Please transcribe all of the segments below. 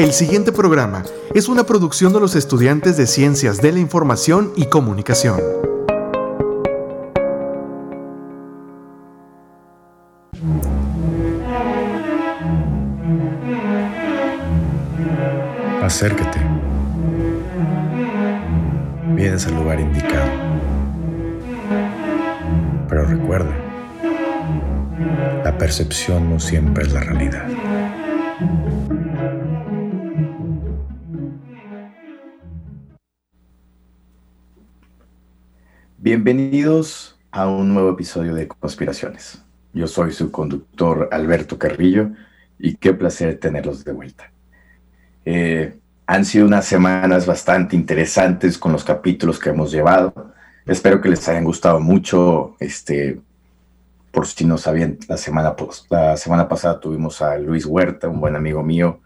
El siguiente programa es una producción de los estudiantes de Ciencias de la Información y Comunicación. Acércate. Vienes al lugar indicado. Pero recuerda, la percepción no siempre es la realidad. Bienvenidos a un nuevo episodio de Conspiraciones. Yo soy su conductor Alberto Carrillo y qué placer tenerlos de vuelta. Eh, han sido unas semanas bastante interesantes con los capítulos que hemos llevado. Espero que les hayan gustado mucho. Este, por si no sabían, la semana, la semana pasada tuvimos a Luis Huerta, un buen amigo mío,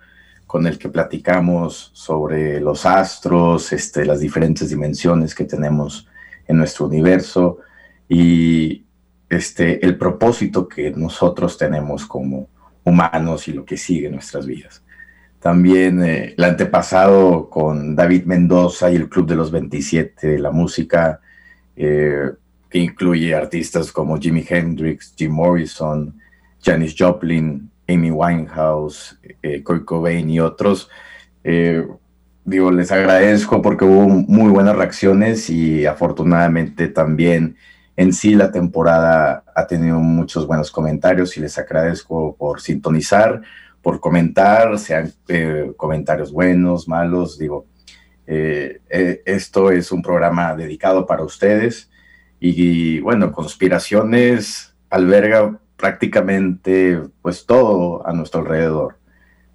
con el que platicamos sobre los astros, este, las diferentes dimensiones que tenemos en nuestro universo y este, el propósito que nosotros tenemos como humanos y lo que sigue en nuestras vidas. También eh, el antepasado con David Mendoza y el Club de los 27 de la música, eh, que incluye artistas como Jimi Hendrix, Jim Morrison, Janis Joplin, Amy Winehouse, eh, Kurt Cobain y otros. Digo, les agradezco porque hubo muy buenas reacciones y afortunadamente también en sí la temporada ha tenido muchos buenos comentarios y les agradezco por sintonizar, por comentar, sean eh, comentarios buenos, malos, digo, eh, eh, esto es un programa dedicado para ustedes y, y bueno, conspiraciones alberga prácticamente pues todo a nuestro alrededor.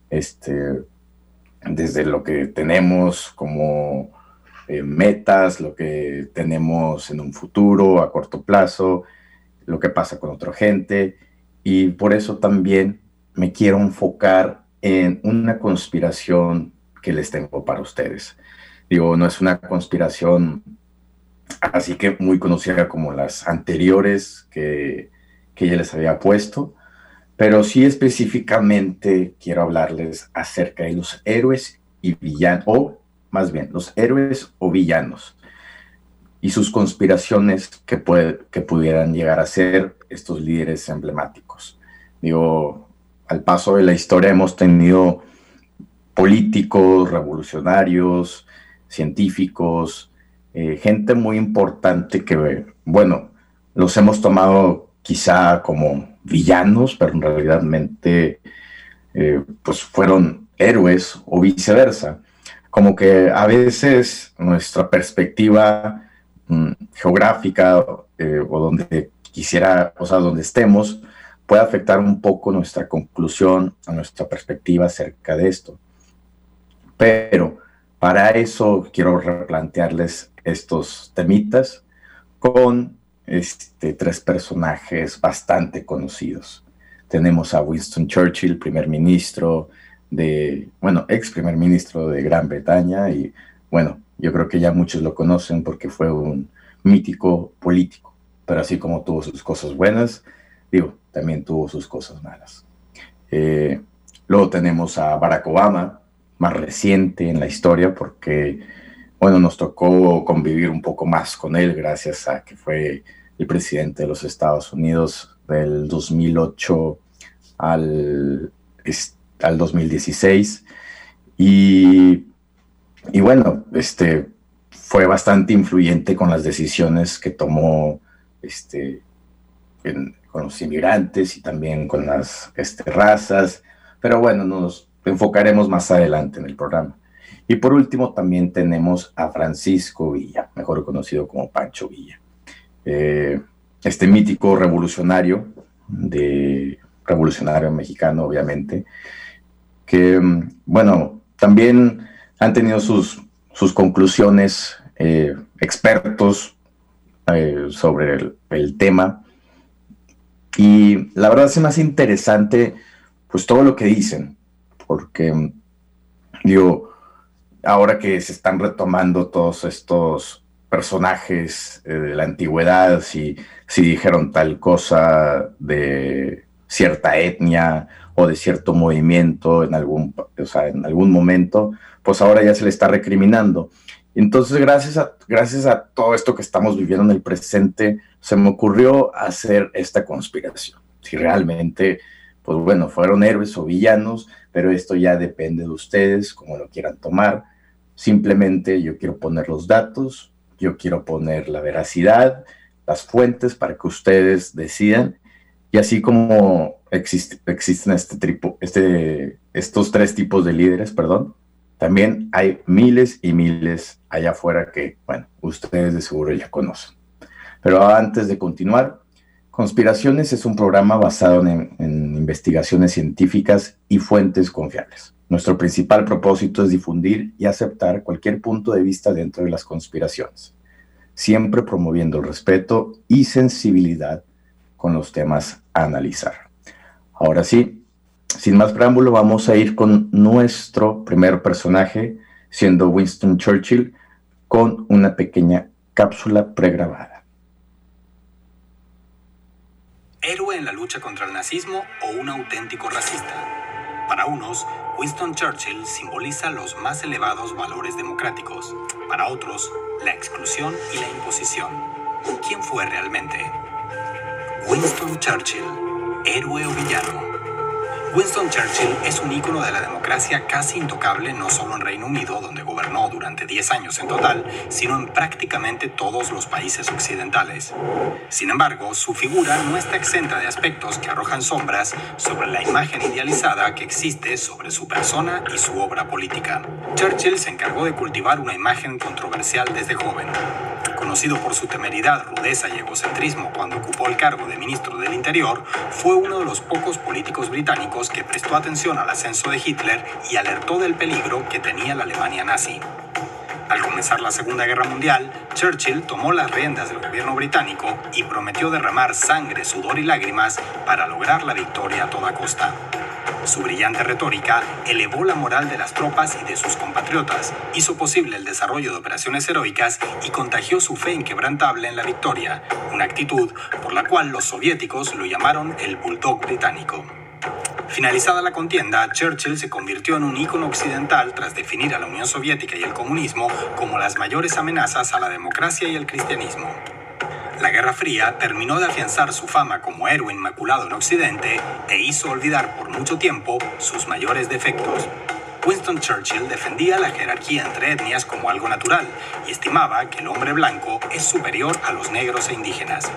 Este, desde lo que tenemos como eh, metas, lo que tenemos en un futuro, a corto plazo, lo que pasa con otra gente. Y por eso también me quiero enfocar en una conspiración que les tengo para ustedes. Digo, no es una conspiración así que muy conocida como las anteriores que, que ya les había puesto, pero sí específicamente quiero hablarles acerca de los héroes y villanos, o más bien, los héroes o villanos y sus conspiraciones que, pudieran llegar a ser estos líderes emblemáticos. Digo, al paso de la historia hemos tenido políticos, revolucionarios, científicos, eh, gente muy importante que, bueno, los hemos tomado quizá como villanos, pero en realidad eh, pues fueron héroes o viceversa. Como que a veces nuestra perspectiva mm, geográfica eh, o donde quisiera, o sea, donde estemos, puede afectar un poco nuestra conclusión, a nuestra perspectiva acerca de esto. Pero para eso quiero replantearles estos temitas con este, tres personajes bastante conocidos. Tenemos a Winston Churchill, primer ministro de, bueno, ex primer ministro de Gran Bretaña y bueno, yo creo que ya muchos lo conocen porque fue un mítico político, pero así como tuvo sus cosas buenas, digo, también tuvo sus cosas malas. Eh, luego tenemos a Barack Obama, más reciente en la historia porque, bueno, nos tocó convivir un poco más con él gracias a que fue el presidente de los Estados Unidos del 2008 al, al 2016. Y, y, bueno, este, fue bastante influyente con las decisiones que tomó este, con los inmigrantes y también con las este, razas. Pero bueno, nos enfocaremos más adelante en el programa. Y por último también tenemos a Francisco Villa, mejor conocido como Pancho Villa. Eh, este mítico revolucionario, de revolucionario mexicano, obviamente, que, mm, bueno, también han tenido sus, sus conclusiones eh, expertos eh, sobre el, el, tema. Y la verdad es más interesante, pues todo lo que dicen, porque, mm, digo, ahora que se están retomando todos estos personajes eh, de la antigüedad, si, si dijeron tal cosa de cierta etnia o de cierto movimiento en algún, o sea, en algún momento, pues ahora ya se le está recriminando. Entonces, gracias a, gracias a todo esto que estamos viviendo en el presente, se me ocurrió hacer esta conspiración. Si realmente, pues bueno, fueron héroes o villanos, pero esto ya depende de ustedes, como lo quieran tomar. Simplemente yo quiero poner los datos, yo quiero poner la veracidad, las fuentes para que ustedes decidan. Y así como existe, existen este tripo, este, estos tres tipos de líderes, perdón, también hay miles y miles allá afuera que, bueno, ustedes de seguro ya conocen. Pero antes de continuar, Conspiraciones es un programa basado en, investigaciones científicas y fuentes confiables. Nuestro principal propósito es difundir y aceptar cualquier punto de vista dentro de las conspiraciones, siempre promoviendo el respeto y sensibilidad con los temas a analizar. Ahora sí, sin más preámbulo, vamos a ir con nuestro primer personaje, siendo Winston Churchill, con una pequeña cápsula pregrabada. Héroe en la lucha contra el nazismo o un auténtico racista. Para unos, Winston Churchill simboliza los más elevados valores democráticos. Para otros, la exclusión y la imposición. ¿Quién fue realmente? Winston Churchill, héroe o villano. Winston Churchill es un ícono de la democracia casi intocable no solo en Reino Unido, donde gobernó durante 10 años en total, sino en prácticamente todos los países occidentales. Sin embargo, su figura no está exenta de aspectos que arrojan sombras sobre la imagen idealizada que existe sobre su persona y su obra política. Churchill se encargó de cultivar una imagen controversial desde joven. Conocido por su temeridad, rudeza y egocentrismo cuando ocupó el cargo de ministro del Interior, fue uno de los pocos políticos británicos que prestó atención al ascenso de Hitler y alertó del peligro que tenía la Alemania nazi. Al comenzar la Segunda Guerra Mundial, Churchill tomó las riendas del gobierno británico y prometió derramar sangre, sudor y lágrimas para lograr la victoria a toda costa. Su brillante retórica elevó la moral de las tropas y de sus compatriotas, hizo posible el desarrollo de operaciones heroicas y contagió su fe inquebrantable en la victoria, una actitud por la cual los soviéticos lo llamaron el Bulldog británico. Finalizada la contienda, Churchill se convirtió en un ícono occidental tras definir a la Unión Soviética y el comunismo como las mayores amenazas a la democracia y el cristianismo. La Guerra Fría terminó de afianzar su fama como héroe inmaculado en Occidente e hizo olvidar por mucho tiempo sus mayores defectos. Winston Churchill defendía la jerarquía entre etnias como algo natural y estimaba que el hombre blanco es superior a los negros e indígenas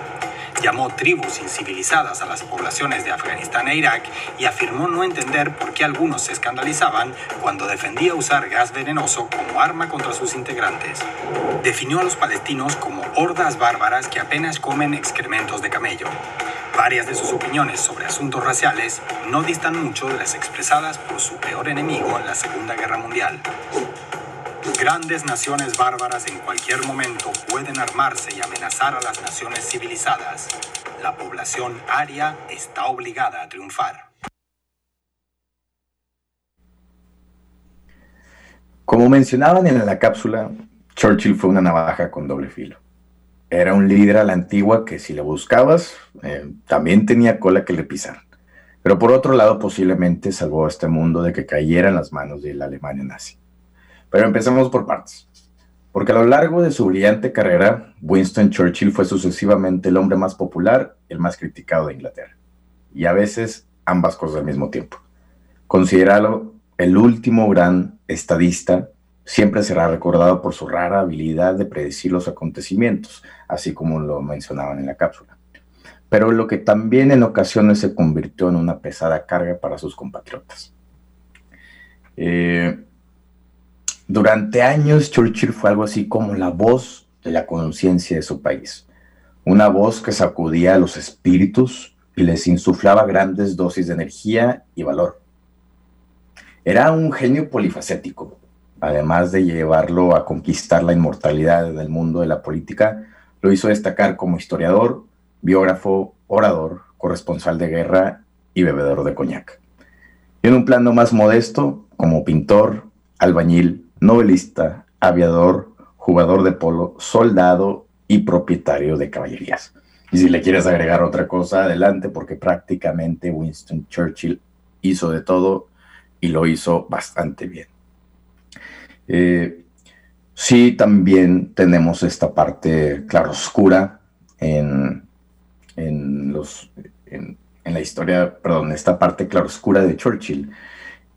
llamó tribus incivilizadas a las poblaciones de Afganistán e Irak y afirmó no entender por qué algunos se escandalizaban cuando defendía usar gas venenoso como arma contra sus integrantes. Definió a los palestinos como hordas bárbaras que apenas comen excrementos de camello. Varias de sus opiniones sobre asuntos raciales no distan mucho de las expresadas por su peor enemigo en la Segunda Guerra Mundial. Grandes naciones bárbaras en cualquier momento pueden armarse y amenazar a las naciones civilizadas. La población aria está obligada a triunfar. Como mencionaban en la cápsula, Churchill fue una navaja con doble filo. Era un líder a la antigua que si le buscabas, eh, también tenía cola que le pisar. Pero por otro lado, posiblemente salvó a este mundo de que cayera en las manos de la Alemania nazi. Pero empecemos por partes. Porque a lo largo de su brillante carrera, Winston Churchill fue sucesivamente el hombre más popular y el más criticado de Inglaterra. Y a veces ambas cosas al mismo tiempo. Considerado el último gran estadista, siempre será recordado por su rara habilidad de predecir los acontecimientos, así como lo mencionaban en la cápsula. Pero lo que también en ocasiones se convirtió en una pesada carga para sus compatriotas. Eh, durante años Churchill fue algo así como la voz de la conciencia de su país, una voz que sacudía a los espíritus y les insuflaba grandes dosis de energía y valor. Era un genio polifacético, además de llevarlo a conquistar la inmortalidad del mundo de la política, lo hizo destacar como historiador, biógrafo, orador, corresponsal de guerra y bebedor de coñac. Y en un plano más modesto, como pintor, albañil, novelista, aviador, jugador de polo, soldado y propietario de caballerías. Y si le quieres agregar otra cosa, adelante, porque prácticamente Winston Churchill hizo de todo y lo hizo bastante bien. Eh, sí, también tenemos esta parte claroscura en, en, los, en, la historia, perdón, esta parte claroscura de Churchill.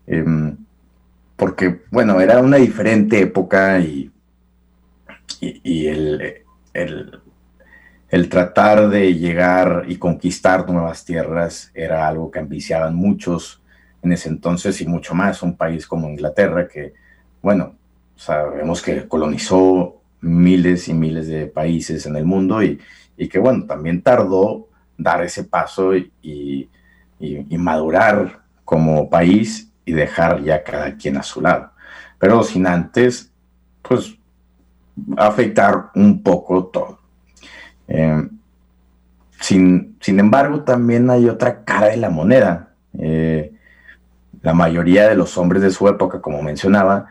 Em, porque, bueno, era una diferente época y, y, el, el, tratar de llegar y conquistar nuevas tierras era algo que ambiciaban muchos en ese entonces y mucho más un país como Inglaterra que, bueno, sabemos que colonizó miles y miles de países en el mundo y, que, bueno, también tardó dar ese paso y, madurar como país y dejar ya cada quien a su lado. Pero sin antes, pues, afectar un poco todo. Eh, sin, sin, embargo, también hay otra cara de la moneda. Eh, la mayoría de los hombres de su época, como mencionaba,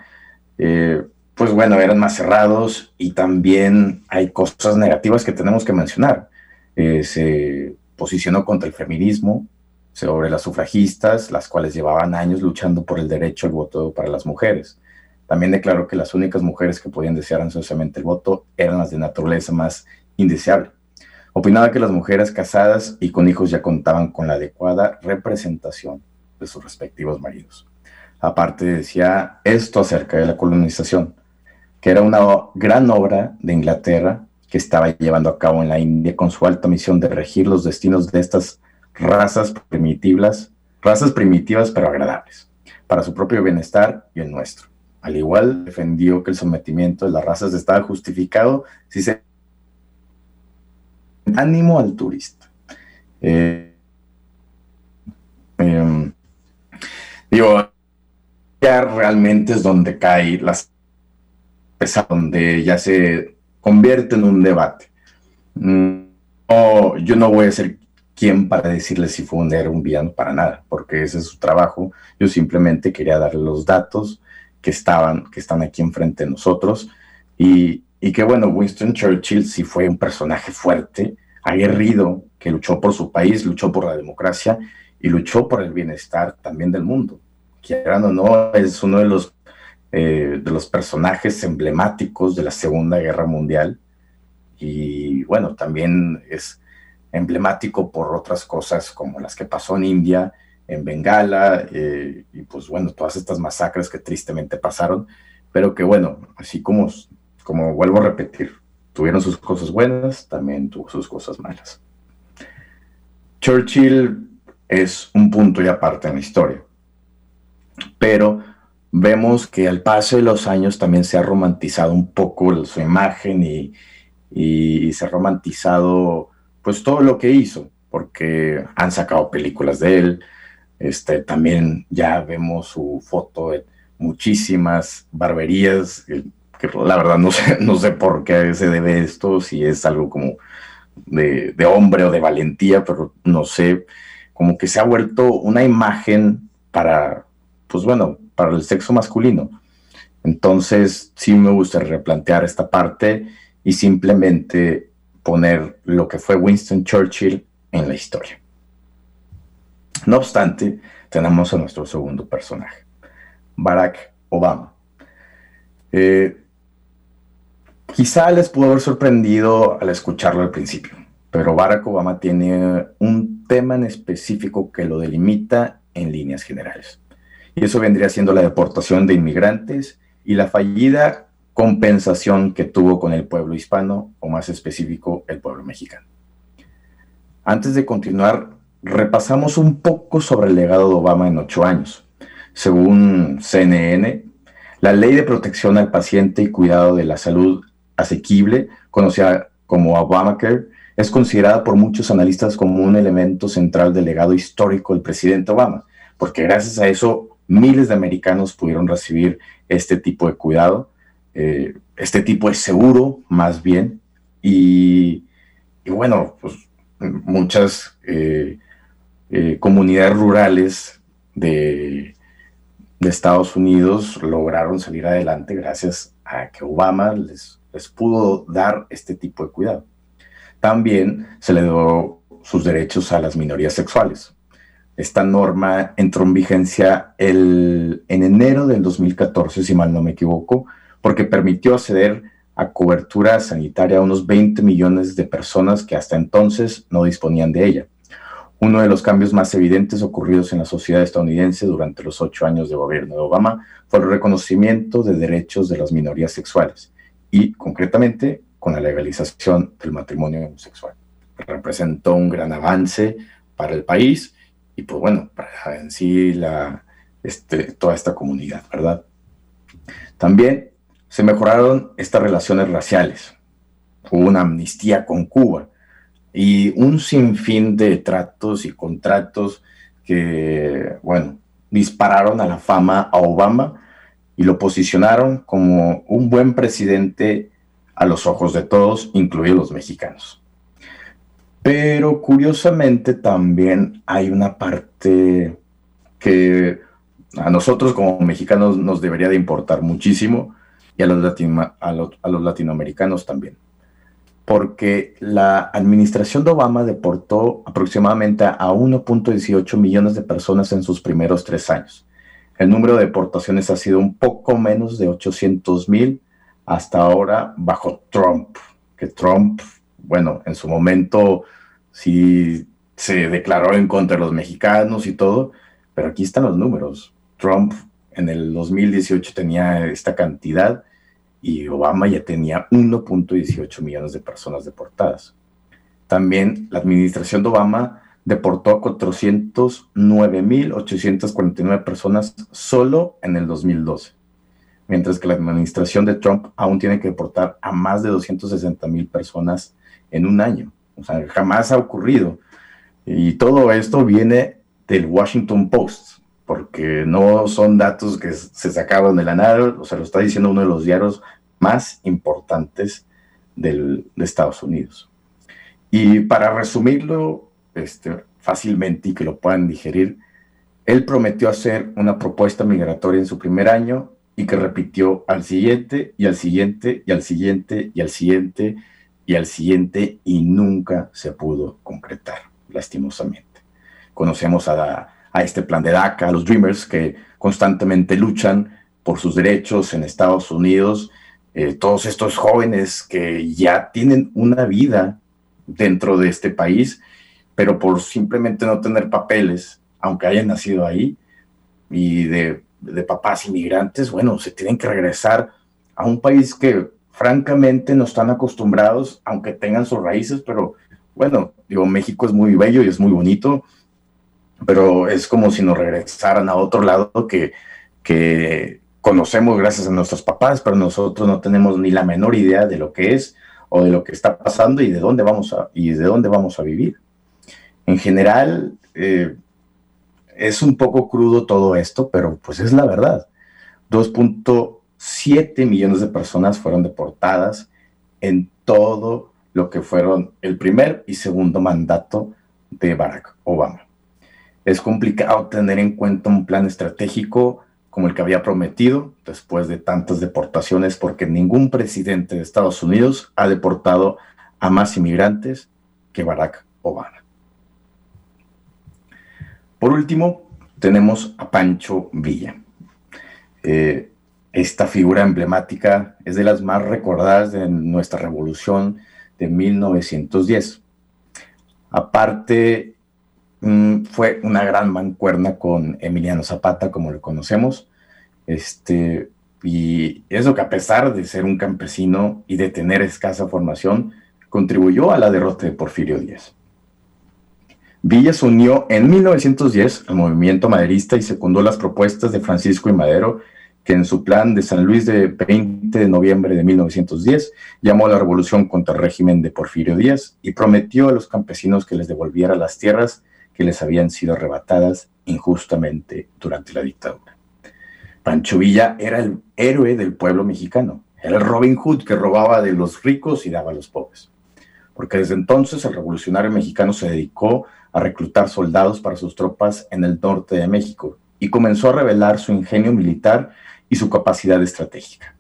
eh, pues bueno, eran más cerrados y también hay cosas negativas que tenemos que mencionar. Eh, se posicionó contra el feminismo, sobre las sufragistas, las cuales llevaban años luchando por el derecho al voto para las mujeres. También declaró que las únicas mujeres que podían desear ansiosamente el voto eran las de naturaleza más indeseable. Opinaba que las mujeres casadas y con hijos ya contaban con la adecuada representación de sus respectivos maridos. Aparte decía esto acerca de la colonización, que era una gran obra de Inglaterra que estaba llevando a cabo en la India con su alta misión de regir los destinos de estas razas primitivas, razas primitivas pero agradables, para su propio bienestar y el nuestro. Al igual, defendió que el sometimiento de las razas estaba justificado si se ánimo al turista. Eh, em, Digo, ya realmente es donde cae las donde ya se convierte en un debate. Mm, yo no voy a ser quien para decirle si fue un héroe un villano para nada, porque ese es su trabajo. Yo simplemente quería darle los datos que estaban, que están aquí enfrente de nosotros y, y que bueno, Winston Churchill sí fue un personaje fuerte, aguerrido, que luchó por su país, luchó por la democracia y luchó por el bienestar también del mundo. Quieran o no, es uno de los, eh, de los personajes emblemáticos de la Segunda Guerra Mundial. Y bueno, también es emblemático por otras cosas como las que pasó en India, en Bengala, eh, y pues bueno, todas estas masacres que tristemente pasaron, pero que bueno, así como, como vuelvo a repetir, tuvieron sus cosas buenas, también tuvo sus cosas malas. Churchill es un punto y aparte en la historia. Pero vemos que al paso de los años también se ha romantizado un poco su imagen y, se ha romantizado pues todo lo que hizo, porque han sacado películas de él, este, también ya vemos su foto en muchísimas barberías, la verdad no sé, no sé por qué se debe esto, si es algo como de, de hombre o de valentía, pero no sé como que se ha vuelto una imagen para, pues bueno, para el sexo masculino. Entonces, sí me gusta replantear esta parte y simplemente poner lo que fue Winston Churchill en la historia. No obstante, tenemos a nuestro segundo personaje, Barack Obama. Eh, quizá les pudo haber sorprendido al escucharlo al principio, pero Barack Obama tiene un tema en específico que lo delimita en líneas generales. Y eso vendría siendo la deportación de inmigrantes y la fallida compensación que tuvo con el pueblo hispano, o más específico, el pueblo mexicano. Antes de continuar, repasamos un poco sobre el legado de Obama en ocho años. Según CNN, la ley de protección al paciente y cuidado de la salud asequible, conocida como Obamacare, es considerada por muchos analistas como un elemento central del legado histórico del presidente Obama, porque gracias a eso miles de americanos pudieron recibir este tipo de cuidado, eh, este tipo de seguro más bien, y, bueno, pues muchas eh, eh, comunidades rurales de, Estados Unidos lograron salir adelante gracias a que Obama les, les pudo dar este tipo de cuidado. También se le dio sus derechos a las minorías sexuales. esta norma entró en vigencia el, en enero del 2014, si mal no me equivoco, porque permitió acceder a cobertura sanitaria a unos 20 millones de personas que hasta entonces no disponían de ella. Uno de los cambios más evidentes ocurridos en la sociedad estadounidense durante los ocho años de gobierno de Obama fue el reconocimiento de derechos de las minorías sexuales y, concretamente, con la legalización del matrimonio homosexual. Representó un gran avance para el país y, pues bueno, para en sí la, este, toda esta comunidad, ¿verdad? También se mejoraron estas relaciones raciales. Hubo una amnistía con Cuba y un sinfín de tratos y contratos que, bueno, dispararon a la fama a Obama y lo posicionaron como un buen presidente a los ojos de todos, incluidos los mexicanos. Pero curiosamente también hay una parte que a nosotros como mexicanos nos debería de importar muchísimo y a los, a los latinoamericanos también porque la administración de Obama deportó aproximadamente a 1.18 millones de personas en sus primeros tres años. El número de deportaciones ha sido un poco menos de 800 mil hasta ahora bajo Trump, que Trump, bueno, en su momento sí se declaró en contra de los mexicanos y todo, pero aquí están los números. Trump en el 2018 tenía esta cantidad y Obama ya tenía 1.18 millones de personas deportadas. También la administración de Obama deportó a 409.849 personas solo en el 2012, mientras que la administración de Trump aún tiene que deportar a más de 260.000 personas en un año. O sea, jamás ha ocurrido. Y todo esto viene del Washington Post, porque no son datos que se sacaban de la nada, o sea, lo está diciendo uno de los diarios más importantes de Estados Unidos. Y para resumirlo este, fácilmente y que lo puedan digerir, él prometió hacer una propuesta migratoria en su primer año y que repitió al siguiente y al siguiente y al siguiente y al siguiente y al siguiente y nunca se pudo concretar, lastimosamente. Conocemos a, a este plan de DACA, a los Dreamers que constantemente luchan por sus derechos en Estados Unidos. Eh, todos estos jóvenes que ya tienen una vida dentro de este país, pero por simplemente no tener papeles, aunque hayan nacido ahí, y de, de papás inmigrantes, bueno, se tienen que regresar a un país que francamente no están acostumbrados, aunque tengan sus raíces, pero bueno, digo, México es muy bello y es muy bonito, pero es como si nos regresaran a otro lado que, conocemos gracias a nuestros papás, pero nosotros no tenemos ni la menor idea de lo que es o de lo que está pasando y de dónde vamos a, y de dónde vamos a vivir. En general, eh, es un poco crudo todo esto, pero pues es la verdad. 2.7 millones de personas fueron deportadas en todo lo que fueron el primer y segundo mandato de Barack Obama. Es complicado tener en cuenta un plan estratégico como el que había prometido después de tantas deportaciones, porque ningún presidente de Estados Unidos ha deportado a más inmigrantes que Barack Obama. Por último, tenemos a Pancho Villa. Eh, esta figura emblemática es de las más recordadas de nuestra revolución de 1910. Aparte Mm, fue una gran mancuerna con Emiliano Zapata, como lo conocemos. Este, y eso que a pesar de ser un campesino y de tener escasa formación, contribuyó a la derrota de Porfirio Díaz. Villa se unió en 1910 al movimiento maderista y secundó las propuestas de Francisco y Madero, que en su plan de San Luis de 20 de noviembre de 1910 llamó a la revolución contra el régimen de Porfirio Díaz y prometió a los campesinos que les devolviera las tierras que les habían sido arrebatadas injustamente durante la dictadura. Pancho Villa era el héroe del pueblo mexicano, era el Robin Hood que robaba de los ricos y daba a los pobres. Porque desde entonces el revolucionario mexicano se dedicó a reclutar soldados para sus tropas en el norte de México y comenzó a revelar su ingenio militar y su capacidad estratégica.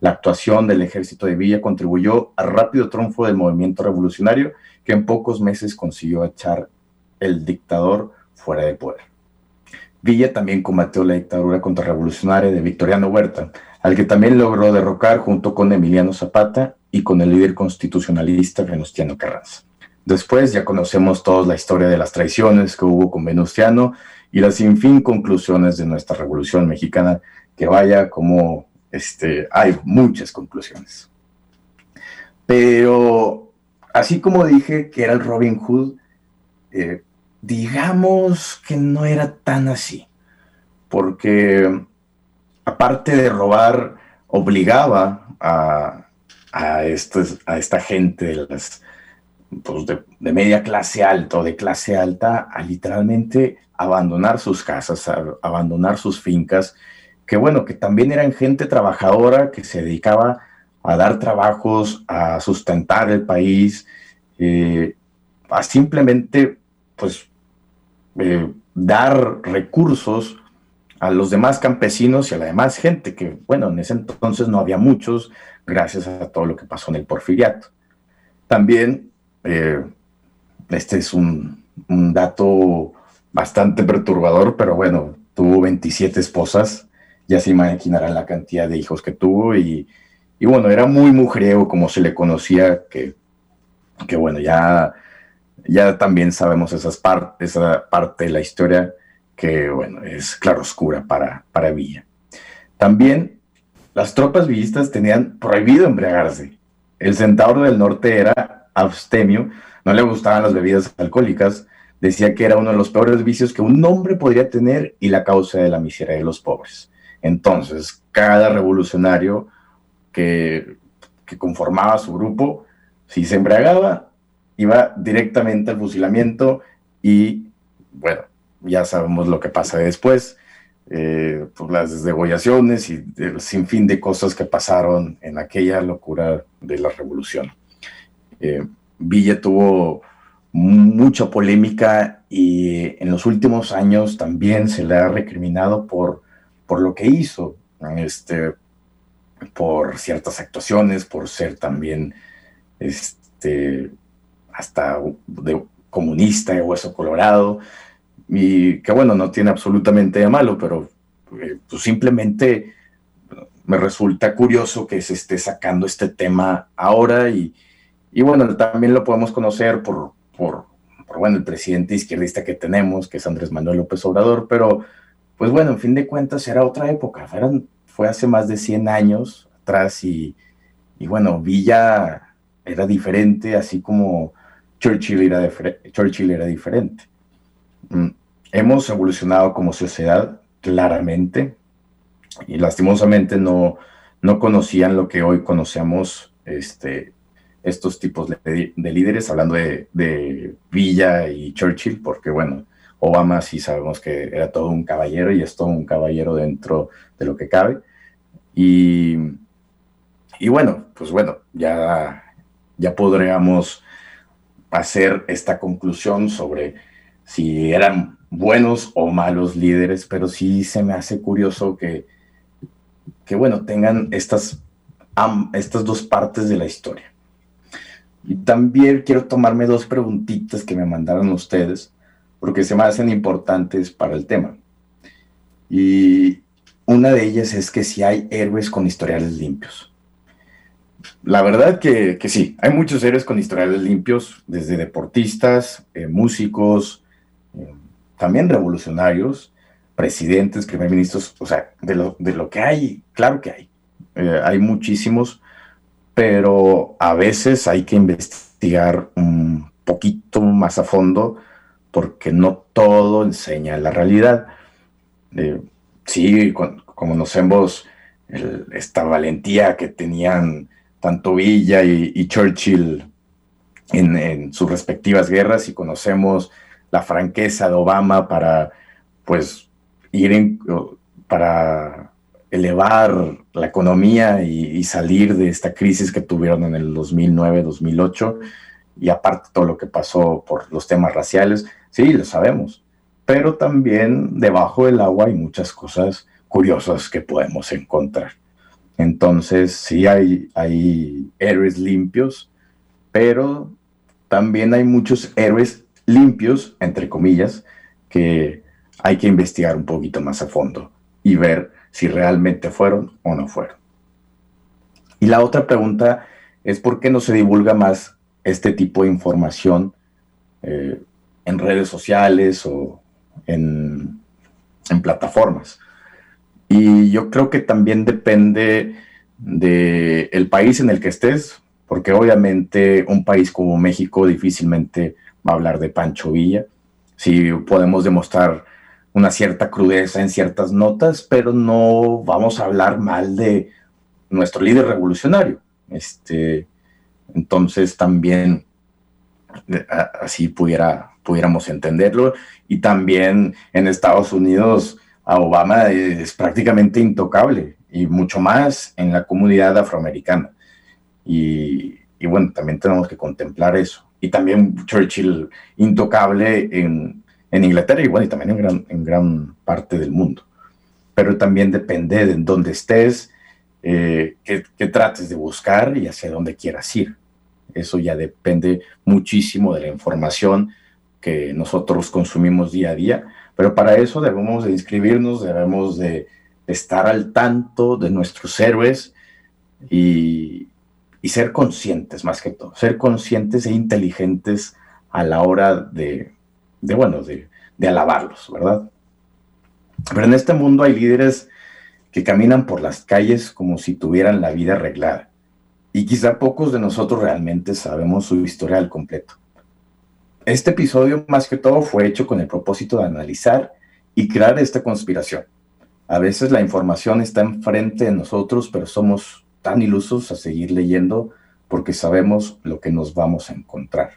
La actuación del ejército de Villa contribuyó al rápido triunfo del movimiento revolucionario que en pocos meses consiguió echar el dictador fuera de poder. Villa también combatió la dictadura contrarrevolucionaria de Victoriano Huerta, al que también logró derrocar junto con Emiliano Zapata y con el líder constitucionalista Venustiano Carranza. Después ya conocemos todos la historia de las traiciones que hubo con Venustiano y las sin fin conclusiones de nuestra Revolución Mexicana, que vaya como este, hay muchas conclusiones. Pero así como dije que era el Robin Hood, eh, digamos que no era tan así, porque aparte de robar, obligaba a, a, a esta gente de, pues de, media clase alta o de clase alta a literalmente abandonar sus casas, a abandonar sus fincas, que bueno, que también eran gente trabajadora que se dedicaba a dar trabajos, a sustentar el país, eh, a simplemente pues eh, dar recursos a los demás campesinos y a la demás gente, que bueno, en ese entonces no había muchos, gracias a todo lo que pasó en el porfiriato. También, eh, este es un, dato bastante perturbador, pero bueno, tuvo 27 esposas, ya se imaginarán la cantidad de hijos que tuvo y, y bueno, era muy mujeriego como se le conocía, que, que bueno, ya ya también sabemos esas esa parte de la historia que, bueno, es claro oscura para, para Villa. También las tropas villistas tenían prohibido embriagarse. El centauro del norte era abstemio, no le gustaban las bebidas alcohólicas, decía que era uno de los peores vicios que un hombre podría tener y la causa de la miseria de los pobres. Entonces, cada revolucionario que, que conformaba su grupo, si se embriagaba, iba directamente al fusilamiento y bueno, ya sabemos lo que pasa después, eh, pues las degollaciones y el sinfín de cosas que pasaron en aquella locura de la revolución. Eh, Villa tuvo mucha polémica y en los últimos años también se le ha recriminado por, por lo que hizo, este, por ciertas actuaciones, por ser también este, hasta de comunista de hueso colorado, y que bueno, no tiene absolutamente de malo, pero eh, pues simplemente me resulta curioso que se esté sacando este tema ahora y, y bueno, también lo podemos conocer por, por, por, bueno, el presidente izquierdista que tenemos, que es Andrés Manuel López Obrador, pero pues bueno, en fin de cuentas era otra época, fue hace más de 100 años atrás y, y bueno, Villa era diferente, así como Churchill era, Churchill era diferente. Mm, hemos evolucionado como sociedad claramente y lastimosamente no, no conocían lo que hoy conocemos este, estos tipos de, líderes, hablando de, de, Villa y Churchill, porque bueno, Obama sí sabemos que era todo un caballero y es todo un caballero dentro de lo que cabe. Y, y bueno, pues bueno, ya, ya podríamos hacer esta conclusión sobre si eran buenos o malos líderes, pero sí se me hace curioso que, que bueno, tengan estas, estas dos partes de la historia. Y también quiero tomarme dos preguntitas que me mandaron ustedes, porque se me hacen importantes para el tema. Y una de ellas es que si hay héroes con historiales limpios. La verdad que, que, sí, hay muchos héroes con historiales limpios, desde deportistas, eh, músicos, eh, también revolucionarios, presidentes, primer ministros, o sea, de lo, de lo que hay, claro que hay. Eh, hay muchísimos, pero a veces hay que investigar un poquito más a fondo porque no todo enseña la realidad. sí, con, conocemos el, esta valentía que tenían tanto Villa y, Churchill en, sus respectivas guerras y conocemos la franqueza de Obama para, pues, ir en, para elevar la economía y, salir de esta crisis que tuvieron en el 2009-2008 y aparte todo lo que pasó por los temas raciales, sí, lo sabemos, pero también debajo del agua hay muchas cosas curiosas que podemos encontrar. Entonces, sí hay, hay héroes limpios, pero también hay muchos héroes limpios, entre comillas, que hay que investigar un poquito más a fondo y ver si realmente fueron o no fueron. Y la otra pregunta es por qué no se divulga más este tipo de información eh, en redes sociales o en, en plataformas. Y yo creo que también depende del el país en el que estés, porque obviamente un país como México difícilmente va a hablar de Pancho Villa. Si podemos demostrar una cierta crudeza en ciertas notas, pero no vamos a hablar mal de nuestro líder revolucionario. Este, entonces también así pudiera, pudiéramos entenderlo. Y también en Estados Unidos a Obama es prácticamente intocable y mucho más en la comunidad afroamericana. Y, bueno, también tenemos que contemplar eso. Y también Churchill intocable en, Inglaterra y bueno, y también en gran, en gran parte del mundo. Pero también depende de dónde estés, eh, qué trates de buscar y hacia dónde quieras ir. Eso ya depende muchísimo de la información que nosotros consumimos día a día, pero para eso debemos de inscribirnos, debemos de estar al tanto de nuestros héroes y, ser conscientes más que todo, ser conscientes e inteligentes a la hora de, bueno, de, de alabarlos, ¿verdad? Pero en este mundo hay líderes que caminan por las calles como si tuvieran la vida arreglada y quizá pocos de nosotros realmente sabemos su historia al completo. Este episodio más que todo fue hecho con el propósito de analizar y crear esta conspiración. A veces la información está enfrente de nosotros, pero somos tan ilusos a seguir leyendo porque sabemos lo que nos vamos a encontrar.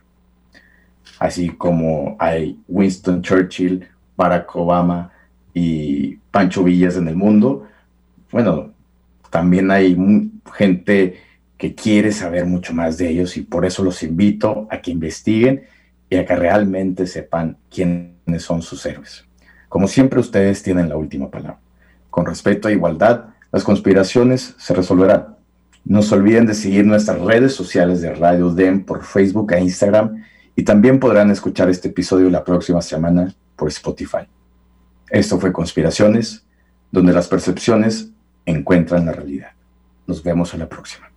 Así como hay Winston Churchill, Barack Obama y Pancho Villas en el mundo, bueno, también hay gente que quiere saber mucho más de ellos y por eso los invito a que investiguen y a que realmente sepan quiénes son sus héroes. Como siempre, ustedes tienen la última palabra. Con respeto a igualdad, las conspiraciones se resolverán. No se olviden de seguir nuestras redes sociales de Radio DEM por Facebook e Instagram y también podrán escuchar este episodio la próxima semana por Spotify. Esto fue Conspiraciones, donde las percepciones encuentran la realidad. Nos vemos a la próxima.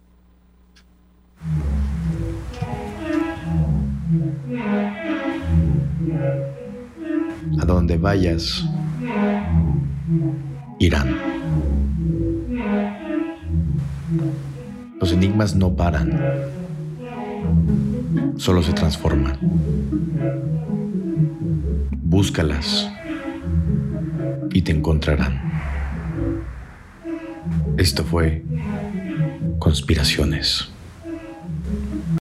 A donde vayas, irán. Los enigmas no paran, solo se transforman. Búscalas y te encontrarán. Esto fue Conspiraciones.